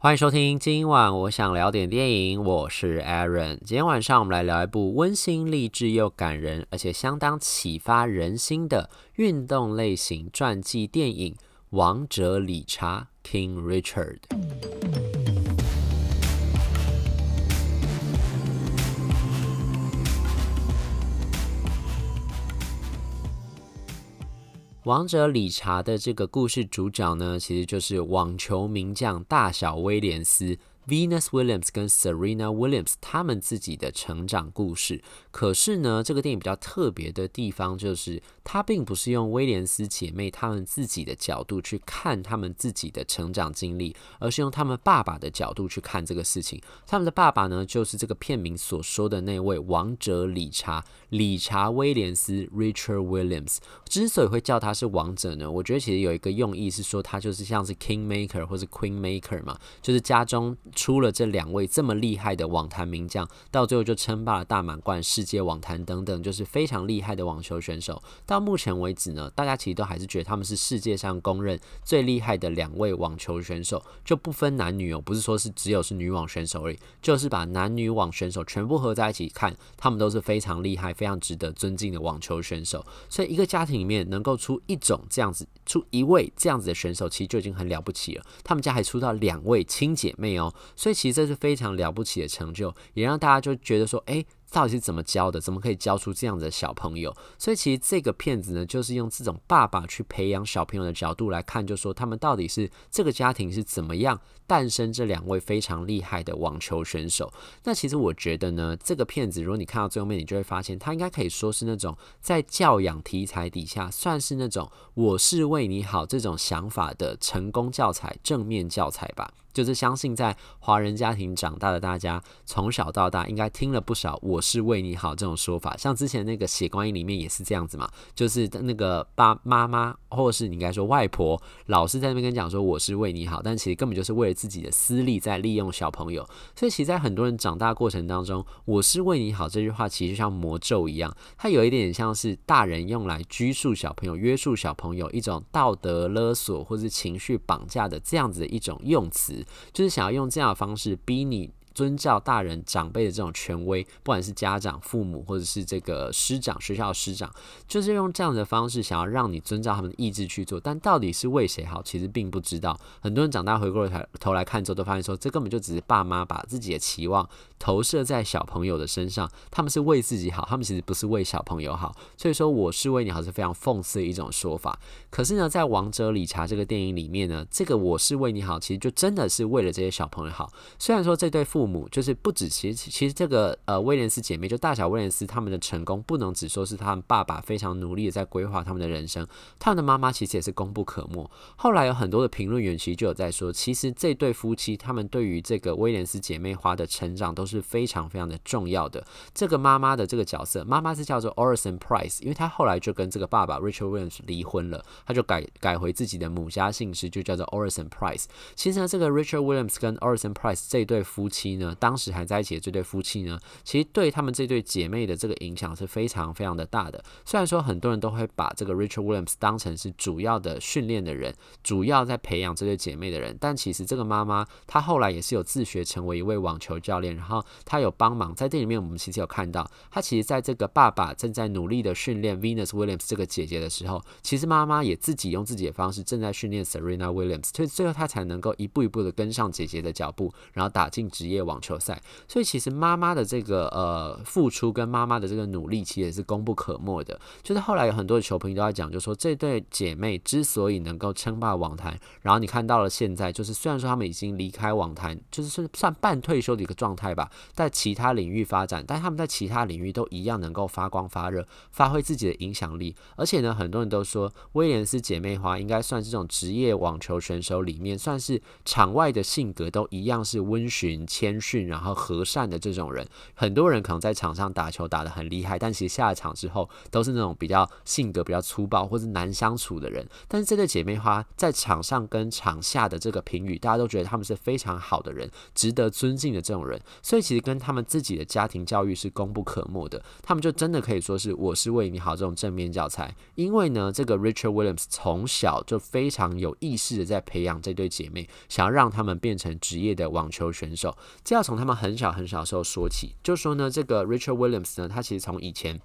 欢迎收听，今晚我想聊点电影，我是 Aaron。今天晚上我们来聊一部温馨励志又感人，而且相当启发人心的运动类型传记电影《王者理查》（King Richard）。王者理查的这个故事主角呢，其实就是网球名将大小威廉斯。Venus Williams 跟 Serena Williams 他们自己的成长故事，可是呢，这个电影比较特别的地方就是，它并不是用威廉斯姐妹他们自己的角度去看他们自己的成长经历，而是用他们爸爸的角度去看这个事情。他们的爸爸呢，就是这个片名所说的那位王者理查，理查威廉斯 Richard Williams。之所以会叫他是王者呢，我觉得其实有一个用意是说，他就是像是 King Maker 或是 Queen Maker 嘛，就是家中。出了这两位这么厉害的网坛名将，到最后就称霸了大满贯、世界网坛等等，就是非常厉害的网球选手。到目前为止呢，大家其实都还是觉得他们是世界上公认最厉害的两位网球选手，就不分男女哦，不是说是只有是女网选手而已，就是把男女网选手全部合在一起看，他们都是非常厉害、非常值得尊敬的网球选手。所以一个家庭里面能够出一种这样子、出一位这样子的选手，其实就已经很了不起了。他们家还出到两位亲姐妹哦。所以其实这是非常了不起的成就，也让大家就觉得说，诶。到底是怎么教的？怎么可以教出这样的小朋友？所以其实这个片子呢，就是用这种爸爸去培养小朋友的角度来看，就说他们到底是这个家庭是怎么样诞生这两位非常厉害的网球选手。那其实我觉得呢，这个片子如果你看到最后面，你就会发现，它应该可以说是那种在教养题材底下，算是那种我是为你好这种想法的成功教材、正面教材吧。就是相信在华人家庭长大的大家，从小到大应该听了不少我。是为你好这种说法，像之前那个《血观音》里面也是这样子嘛，就是那个爸妈妈，或者是你应该说外婆，老是在那边跟你讲说我是为你好，但其实根本就是为了自己的私利在利用小朋友。所以其实，在很多人长大过程当中，“我是为你好”这句话其实就像魔咒一样，它有一点像是大人用来拘束小朋友、约束小朋友一种道德勒索或是情绪绑架的这样子的一种用词，就是想要用这样的方式逼你。遵照大人长辈的这种权威，不管是家长、父母，或者是这个师长、学校的师长，就是用这样的方式想要让你遵照他们的意志去做。但到底是为谁好，其实并不知道。很多人长大回过头来看之后，都发现说，这根本就只是爸妈把自己的期望投射在小朋友的身上。他们是为自己好，他们其实不是为小朋友好。所以说，我是为你好是非常讽刺的一种说法。可是呢，在《王者理查》这个电影里面呢，这个我是为你好，其实就真的是为了这些小朋友好。虽然说这对父母。母就是不止，其实其实这个呃威廉斯姐妹就大小威廉斯他们的成功不能只说是他们爸爸非常努力的在规划他们的人生，他们的妈妈其实也是功不可没。后来有很多的评论员其实就有在说，其实这对夫妻他们对于这个威廉斯姐妹花的成长都是非常非常的重要的。这个妈妈的这个角色，妈妈是叫做 Orison Price，因为她后来就跟这个爸爸 Richard Williams 离婚了，她就改改回自己的母家姓氏，就叫做 Orison Price。其实呢，这个 Richard Williams 跟 Orison Price 这对夫妻。呢，当时还在一起的这对夫妻呢，其实对他们这对姐妹的这个影响是非常非常的大的。虽然说很多人都会把这个 Richard Williams 当成是主要的训练的人，主要在培养这对姐妹的人，但其实这个妈妈她后来也是有自学成为一位网球教练，然后她有帮忙在这里面，我们其实有看到，她其实在这个爸爸正在努力的训练 Venus Williams 这个姐姐的时候，其实妈妈也自己用自己的方式正在训练 Serena Williams，所以最后她才能够一步一步的跟上姐姐的脚步，然后打进职业网球赛，所以其实妈妈的这个呃付出跟妈妈的这个努力，其实是功不可没的。就是后来有很多的球评都在讲，就说这对姐妹之所以能够称霸网坛，然后你看到了现在，就是虽然说他们已经离开网坛，就是算算半退休的一个状态吧，在其他领域发展，但他们在其他领域都一样能够发光发热，发挥自己的影响力。而且呢，很多人都说威廉斯姐妹花应该算是这种职业网球选手里面，算是场外的性格都一样是温驯谦。谦逊，然后和善的这种人。很多人可能在场上打球打得很厉害，但其实下了场之后都是那种比较性格比较粗暴或者难相处的人。但是这对姐妹花在场上跟场下的这个评语，大家都觉得他们是非常好的人，值得尊敬的这种人。所以其实跟他们自己的家庭教育是功不可没的。他们就真的可以说是我是为你好这种正面教材。因为呢，这个 Richard Williams 从小就非常有意识的在培养这对姐妹，想要让他们变成职业的网球选手。这要从他们很小很小的时候说起。就说呢，这个 Richard Williams 呢，他其实从以前。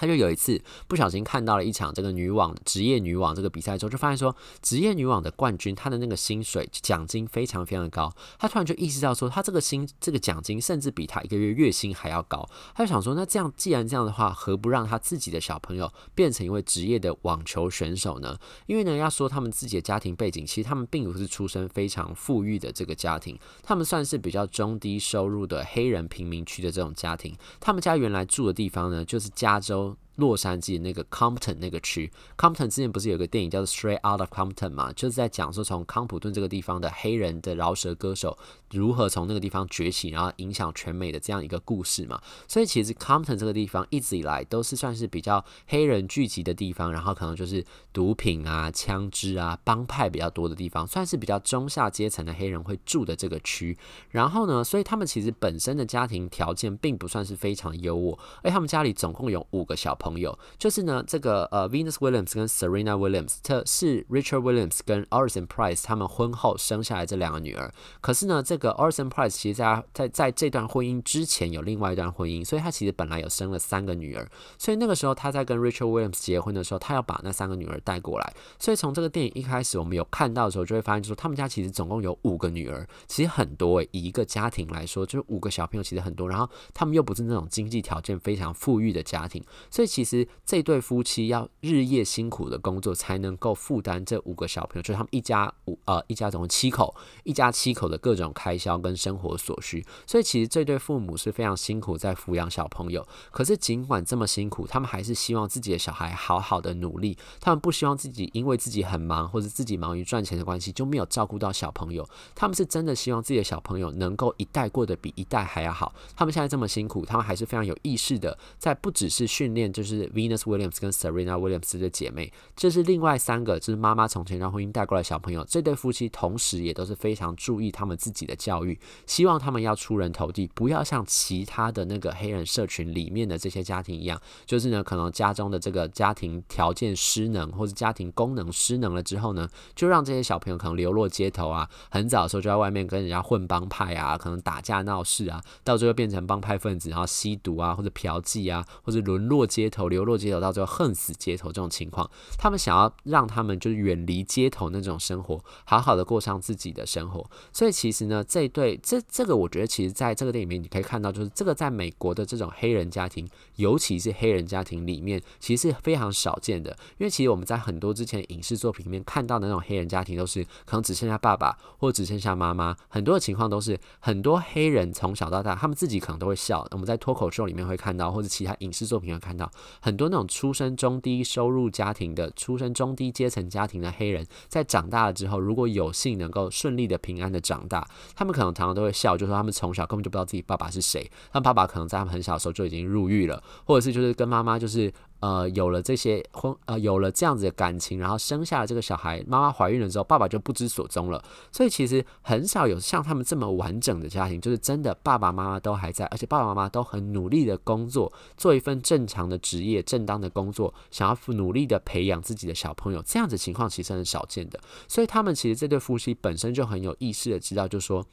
他就有一次不小心看到了一场这个女网职业女网这个比赛之后，就发现说职业女网的冠军她的那个薪水奖金非常非常的高。他突然就意识到说，他这个薪这个奖金甚至比他一个月月薪还要高。他就想说，那这样既然这样的话，何不让他自己的小朋友变成一位职业的网球选手呢？因为呢，要说他们自己的家庭背景，其实他们并不是出身非常富裕的这个家庭，他们算是比较中低收入的黑人贫民区的这种家庭。他们家原来住的地方呢，就是加州。Halo. 洛杉矶那个 Compton 那个区，Compton 之前不是有个电影叫做 Straight Out of Compton 嘛？就是在讲说从康普顿这个地方的黑人的饶舌歌手如何从那个地方崛起，然后影响全美的这样一个故事嘛。所以其实 Compton 这个地方一直以来都是算是比较黑人聚集的地方，然后可能就是毒品啊、枪支啊、帮派比较多的地方，算是比较中下阶层的黑人会住的这个区。然后呢，所以他们其实本身的家庭条件并不算是非常优渥，而他们家里总共有五个小朋友。朋友就是呢，这个呃，Venus Williams 跟 Serena Williams，这是 Richard Williams 跟 Orison Price 他们婚后生下来这两个女儿。可是呢，这个 Orison Price 其实在在在这段婚姻之前有另外一段婚姻，所以他其实本来有生了三个女儿。所以那个时候他在跟 Richard Williams 结婚的时候，他要把那三个女儿带过来。所以从这个电影一开始我们有看到的时候，就会发现说他们家其实总共有五个女儿，其实很多诶，一个家庭来说，就是五个小朋友其实很多。然后他们又不是那种经济条件非常富裕的家庭，所以其其实这对夫妻要日夜辛苦的工作，才能够负担这五个小朋友，就是他们一家五呃一家总共七口，一家七口的各种开销跟生活所需。所以其实这对父母是非常辛苦在抚养小朋友。可是尽管这么辛苦，他们还是希望自己的小孩好好的努力。他们不希望自己因为自己很忙或者自己忙于赚钱的关系就没有照顾到小朋友。他们是真的希望自己的小朋友能够一代过得比一代还要好。他们现在这么辛苦，他们还是非常有意识的，在不只是训练，就是是 Venus Williams 跟 Serena Williams 的姐妹，这是另外三个，就是妈妈从前让婚姻带过来小朋友。这对夫妻同时也都是非常注意他们自己的教育，希望他们要出人头地，不要像其他的那个黑人社群里面的这些家庭一样，就是呢，可能家中的这个家庭条件失能，或者家庭功能失能了之后呢，就让这些小朋友可能流落街头啊，很早的时候就在外面跟人家混帮派啊，可能打架闹事啊，到最后变成帮派分子，然后吸毒啊，或者嫖妓啊，或者沦落街头，流落街头到最后。恨死街头这种情况，他们想要让他们就是远离街头那种生活，好好的过上自己的生活。所以其实呢，这对这这个，我觉得其实在这个电影里面你可以看到，就是这个在美国的这种黑人家庭，尤其是黑人家庭里面，其实是非常少见的。因为其实我们在很多之前影视作品里面看到的那种黑人家庭，都是可能只剩下爸爸或只剩下妈妈，很多的情况都是很多黑人从小到大，他们自己可能都会笑。我们在脱口秀里面会看到，或者其他影视作品会看到很多那种出身中低收入家庭的、出身中低阶层家庭的黑人，在长大了之后，如果有幸能够顺利的、平安的长大，他们可能常常都会笑，就说他们从小根本就不知道自己爸爸是谁，他们爸爸可能在他们很小的时候就已经入狱了，或者是就是跟妈妈就是。呃，有了这些婚，呃，有了这样子的感情，然后生下了这个小孩，妈妈怀孕了之后，爸爸就不知所踪了。所以其实很少有像他们这么完整的家庭，就是真的爸爸妈妈都还在，而且爸爸妈妈都很努力的工作，做一份正常的职业、正当的工作，想要努力的培养自己的小朋友。这样子情况其实很少见的。所以他们其实这对夫妻本身就很有意识的知道，就说。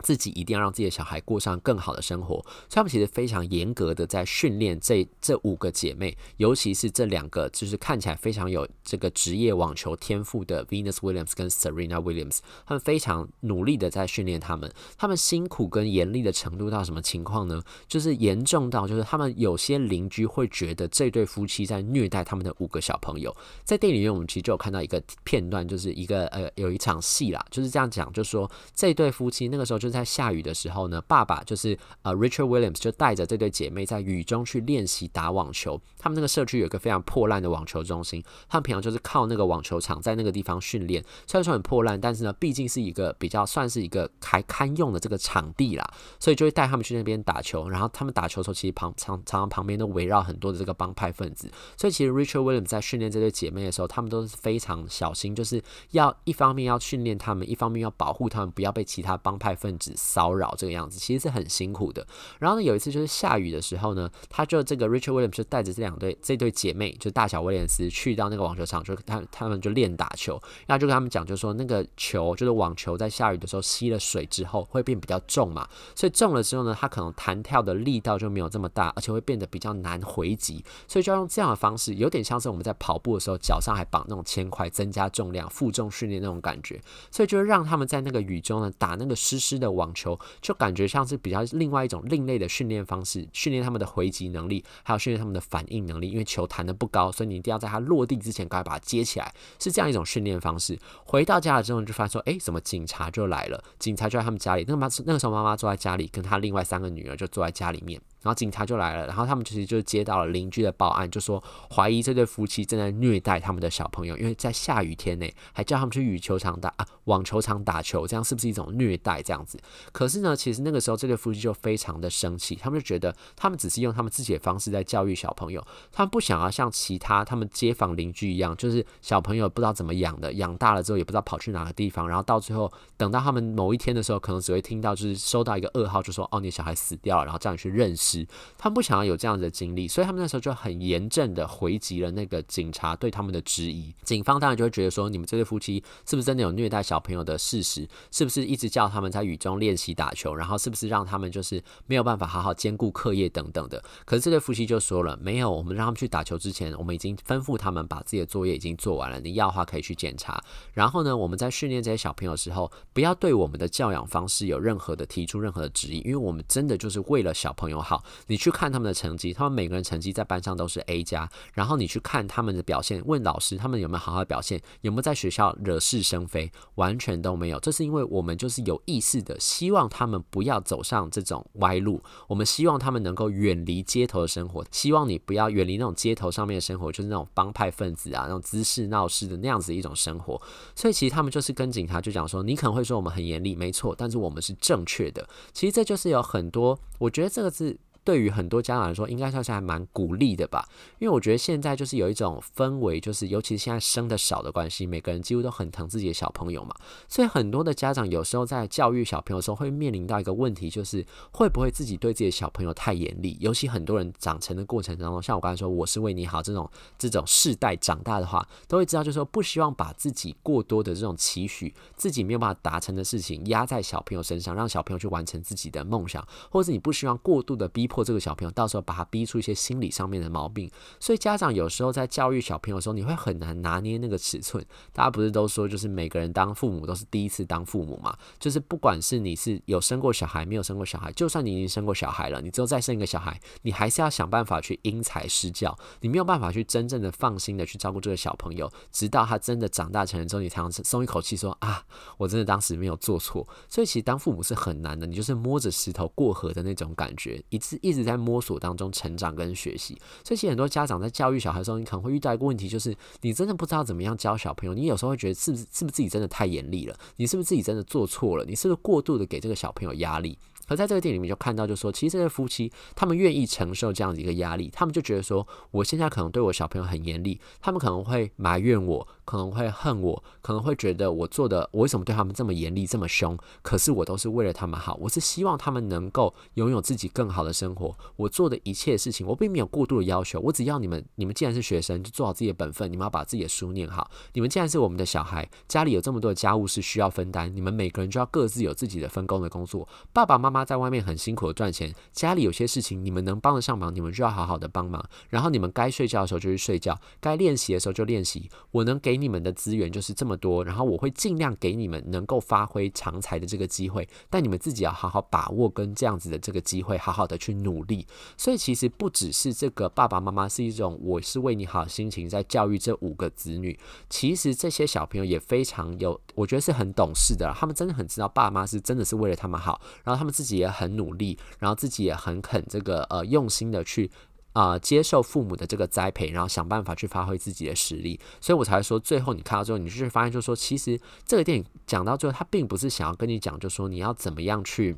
自己一定要让自己的小孩过上更好的生活，所以他们其实非常严格的在训练这这五个姐妹，尤其是这两个就是看起来非常有这个职业网球天赋的 Venus Williams 跟 Serena Williams，他们非常努力的在训练他们。他们辛苦跟严厉的程度到什么情况呢？就是严重到就是他们有些邻居会觉得这对夫妻在虐待他们的五个小朋友。在电影里面，我们其实就有看到一个片段，就是一个呃有一场戏啦，就是这样讲，就是说这对夫妻那个时候就。就在下雨的时候呢，爸爸就是呃 Richard Williams 就带着这对姐妹在雨中去练习打网球。他们那个社区有一个非常破烂的网球中心，他们平常就是靠那个网球场在那个地方训练。虽然说很破烂，但是呢，毕竟是一个比较算是一个还堪用的这个场地啦，所以就会带他们去那边打球。然后他们打球的时候，其实旁常常常旁边都围绕很多的这个帮派分子。所以其实 Richard Williams 在训练这对姐妹的时候，他们都是非常小心，就是要一方面要训练他们，一方面要保护他们，不要被其他帮派分子骚扰。这个样子其实是很辛苦的。然后呢，有一次就是下雨的时候呢，他就这个 Richard Williams 就带着这两对这对姐妹，就大小威廉斯去到那个网球场，就他他们就练打球。然后就跟他们讲，就说那个球就是网球，在下雨的时候吸了水之后会变比较重嘛，所以重了之后呢，它可能弹跳的力道就没有这么大，而且会变得比较难回击，所以就要用这样的方式，有点像是我们在跑步的时候脚上还绑那种铅块，增加重量、负重训练那种感觉。所以就让他们在那个雨中呢打那个湿湿的网球，就感觉像是比较另外一种另类的训练方式，训练他们的回击能力，还有训练他们的反应能力。因为球弹得不高，所以你一定要在它落地之前赶快把它接起来，是这样一种训练方式。回到家了之后，就发现说，哎，怎么警察就来了？警察就在他们家里。那妈，那个时候妈妈坐在家里，跟她另外三个女儿就坐在家里面。然后警察就来了，然后他们其实就接到了邻居的报案，就说怀疑这对夫妻正在虐待他们的小朋友，因为在下雨天内还叫他们去羽球场打啊，网球场打球，这样是不是一种虐待？这样子。可是呢，其实那个时候这对夫妻就非常的生气，他们就觉得他们只是用他们自己的方式在教育小朋友，他们不想要像其他他们街坊邻居一样，就是小朋友不知道怎么养的，养大了之后也不知道跑去哪个地方，然后到最后等到他们某一天的时候，可能只会听到就是收到一个噩耗，就说哦，你小孩死掉了，然后叫你去认识他们不想要有这样子的经历，所以他们那时候就很严正的回击了那个警察对他们的质疑。警方当然就会觉得说，你们这对夫妻是不是真的有虐待小朋友的事实？是不是一直叫他们在雨中练习打球？然后是不是让他们就是没有办法好好兼顾课业等等的？可是这对夫妻就说了，没有，我们让他们去打球之前，我们已经吩咐他们把自己的作业已经做完了。你要的话可以去检查。然后呢，我们在训练这些小朋友的时候，不要对我们的教养方式有任何的提出任何的质疑，因为我们真的就是为了小朋友好。你。去看他们的成绩，他们每个人成绩在班上都是 A 加。然后你去看他们的表现，问老师他们有没有好好表现，有没有在学校惹是生非，完全都没有。这是因为我们就是有意识的希望他们不要走上这种歪路，我们希望他们能够远离街头的生活，希望你不要远离那种街头上面的生活，就是那种帮派分子啊，那种滋事闹事的那样子一种生活。所以其实他们就是跟警察就讲说，你可能会说我们很严厉，没错，但是我们是正确的。其实这就是有很多，我觉得这个是。对于很多家长来说，应该算是还蛮鼓励的吧，因为我觉得现在就是有一种氛围，就是尤其是现在生的少的关系，每个人几乎都很疼自己的小朋友嘛，所以很多的家长有时候在教育小朋友的时候，会面临到一个问题，就是会不会自己对自己的小朋友太严厉？尤其很多人长成的过程当中，像我刚才说，我是为你好这种这种世代长大的话，都会知道，就是说不希望把自己过多的这种期许，自己没有办法达成的事情压在小朋友身上，让小朋友去完成自己的梦想，或者是你不希望过度的逼迫。或这个小朋友到时候把他逼出一些心理上面的毛病，所以家长有时候在教育小朋友的时候，你会很难拿捏那个尺寸。大家不是都说，就是每个人当父母都是第一次当父母嘛？就是不管是你是有生过小孩，没有生过小孩，就算你已经生过小孩了，你之后再生一个小孩，你还是要想办法去因材施教。你没有办法去真正的放心的去照顾这个小朋友，直到他真的长大成人之后，你才能松一口气说啊，我真的当时没有做错。所以其实当父母是很难的，你就是摸着石头过河的那种感觉，一次。一直在摸索当中成长跟学习，所以其实很多家长在教育小孩的时候，你可能会遇到一个问题，就是你真的不知道怎么样教小朋友。你有时候会觉得是不是是不是自己真的太严厉了？你是不是自己真的做错了？你是不是过度的给这个小朋友压力？可在这个电影里面就看到，就说其实这对夫妻他们愿意承受这样的一个压力，他们就觉得说，我现在可能对我小朋友很严厉，他们可能会埋怨我。可能会恨我，可能会觉得我做的，我为什么对他们这么严厉、这么凶？可是我都是为了他们好，我是希望他们能够拥有自己更好的生活。我做的一切事情，我并没有过度的要求，我只要你们，你们既然是学生，就做好自己的本分，你们要把自己的书念好。你们既然是我们的小孩，家里有这么多的家务事需要分担，你们每个人就要各自有自己的分工的工作。爸爸妈妈在外面很辛苦的赚钱，家里有些事情你们能帮得上忙，你们就要好好的帮忙。然后你们该睡觉的时候就去睡觉，该练习的时候就练习。我能给。给你们的资源就是这么多，然后我会尽量给你们能够发挥长才的这个机会，但你们自己要好好把握跟这样子的这个机会，好好的去努力。所以其实不只是这个爸爸妈妈是一种我是为你好心情在教育这五个子女，其实这些小朋友也非常有，我觉得是很懂事的，他们真的很知道爸妈是真的是为了他们好，然后他们自己也很努力，然后自己也很肯这个呃用心的去。啊、接受父母的这个栽培，然后想办法去发挥自己的实力，所以我才会说，最后你看到之后，你就会发现，就是说，其实这个电影讲到最后，他并不是想要跟你讲，就是说你要怎么样去。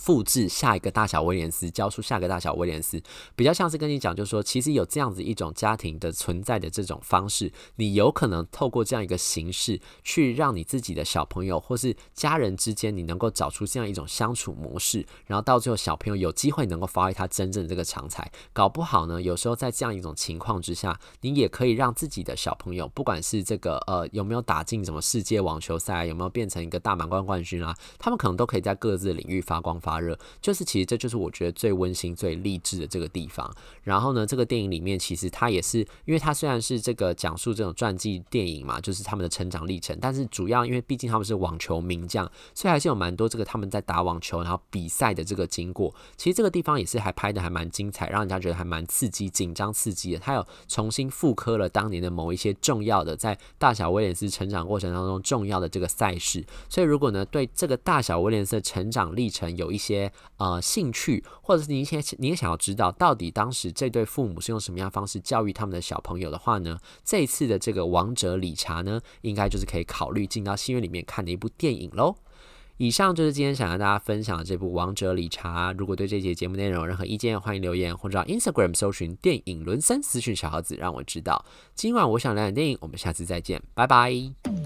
复制下一个大小威廉斯，教出下一个大小威廉斯，比较像是跟你讲，就是说，其实有这样子一种家庭的存在的这种方式，你有可能透过这样一个形式，去让你自己的小朋友或是家人之间，你能够找出这样一种相处模式，然后到最后小朋友有机会能够发挥他真正的这个长才，搞不好呢，有时候在这样一种情况之下，你也可以让自己的小朋友，不管是这个呃有没有打进什么世界网球赛，有没有变成一个大满贯冠军啊，他们可能都可以在各自领域发光发发热，就是其实这就是我觉得最温馨、最励志的这个地方。然后呢，这个电影里面其实它也是，因为它虽然是这个讲述这种传记电影嘛，就是他们的成长历程，但是主要因为毕竟他们是网球名将，所以还是有蛮多这个他们在打网球然后比赛的这个经过。其实这个地方也是还拍得还蛮精彩，让人家觉得还蛮刺激、紧张、刺激的。他有重新复刻了当年的某一些重要的在大小威廉斯成长过程当中重要的这个赛事。所以如果呢对这个大小威廉斯的成长历程有一些呃，兴趣，或者是你先你也想要知道，到底当时这对父母是用什么样方式教育他们的小朋友的话呢？这一次的这个王者理查呢，应该就是可以考虑进到戏院里面看的一部电影喽。以上就是今天想跟大家分享的这部《王者理查》。如果对这节节目内容有任何意见，欢迎留言或者到 Instagram 搜寻电影轮森私讯小盒子，让我知道。今晚我想聊点电影，我们下次再见，拜拜。